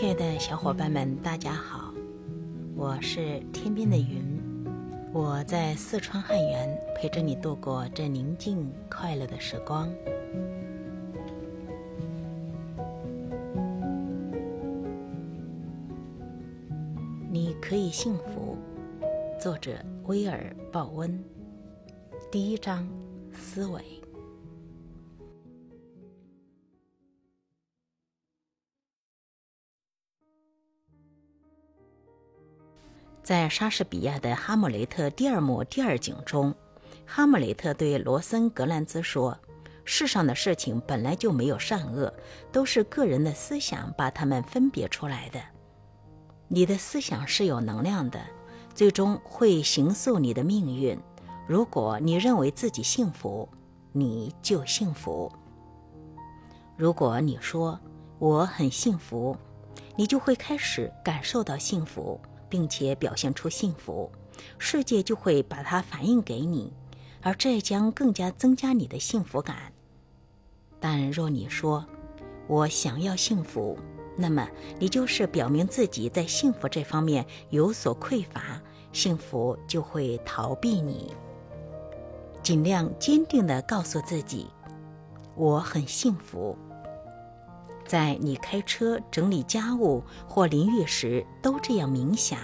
亲爱的小伙伴们，大家好，我是天边的云，我在四川汉源陪着你度过这宁静快乐的时光。你可以幸福。作者：威尔·鲍温。第一章：思维。在莎士比亚的《哈姆雷特》第二幕第二景中，哈姆雷特对罗森格兰兹说：“世上的事情本来就没有善恶，都是个人的思想把它们分别出来的。你的思想是有能量的，最终会形塑你的命运。如果你认为自己幸福，你就幸福；如果你说我很幸福，你就会开始感受到幸福。”并且表现出幸福，世界就会把它反映给你，而这将更加增加你的幸福感。但若你说“我想要幸福”，那么你就是表明自己在幸福这方面有所匮乏，幸福就会逃避你。尽量坚定地告诉自己：“我很幸福。”在你开车、整理家务或淋浴时，都这样冥想；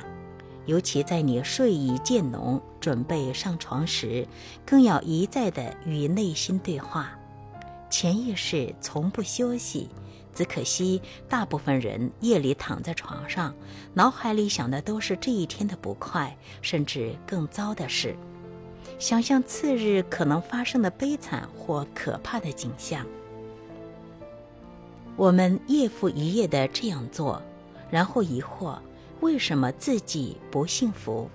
尤其在你睡意渐浓、准备上床时，更要一再地与内心对话。潜意识从不休息，只可惜大部分人夜里躺在床上，脑海里想的都是这一天的不快，甚至更糟的事，想象次日可能发生的悲惨或可怕的景象。我们夜复一夜的这样做，然后疑惑为什么自己不幸福。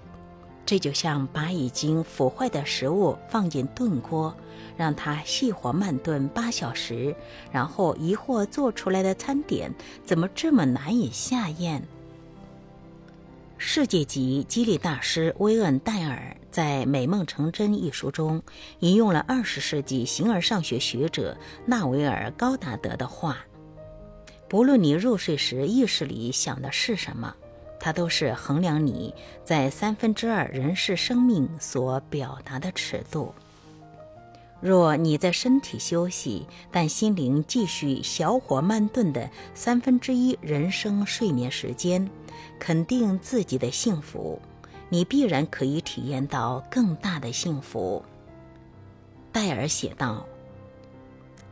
这就像把已经腐坏的食物放进炖锅，让它细火慢炖八小时，然后疑惑做出来的餐点怎么这么难以下咽。世界级激励大师威恩·戴尔在《美梦成真》一书中引用了二十世纪形而上学学者纳维尔·高达德的话。不论你入睡时意识里想的是什么，它都是衡量你在三分之二人世生命所表达的尺度。若你在身体休息，但心灵继续小火慢炖的三分之一人生睡眠时间，肯定自己的幸福，你必然可以体验到更大的幸福。戴尔写道：“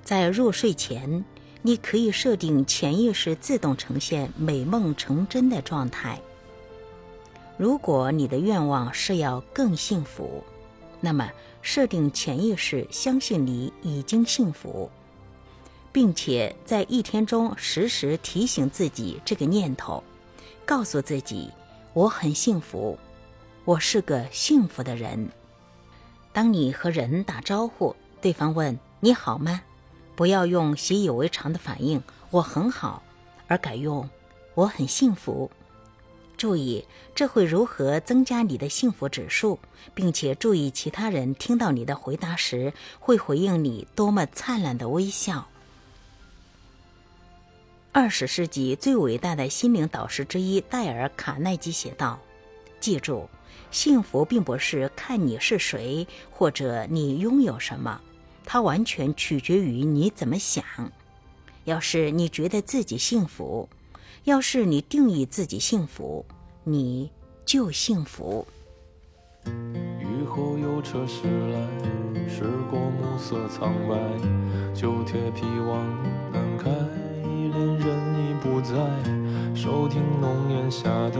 在入睡前。”你可以设定潜意识自动呈现美梦成真的状态。如果你的愿望是要更幸福，那么设定潜意识相信你已经幸福，并且在一天中时时提醒自己这个念头，告诉自己我很幸福，我是个幸福的人。当你和人打招呼，对方问你好吗？不要用习以为常的反应“我很好”，而改用“我很幸福”。注意，这会如何增加你的幸福指数，并且注意其他人听到你的回答时会回应你多么灿烂的微笑。二十世纪最伟大的心灵导师之一戴尔·卡耐基写道：“记住，幸福并不是看你是谁或者你拥有什么。”它完全取决于你怎么想。要是你觉得自己幸福，要是你定义自己幸福，你就幸福。雨后有车驶来，驶过暮色苍白，旧铁皮往南开，恋人已不在，收听浓烟下的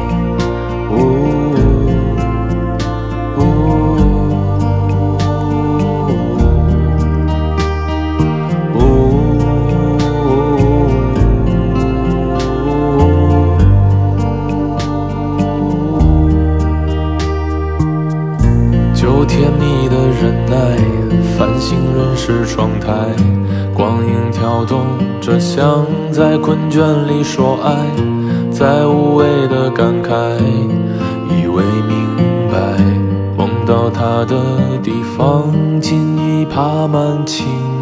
是窗台，光影跳动着，像在困倦里说爱，在无谓的感慨，以为明白，梦到他的地方，尽已爬满青。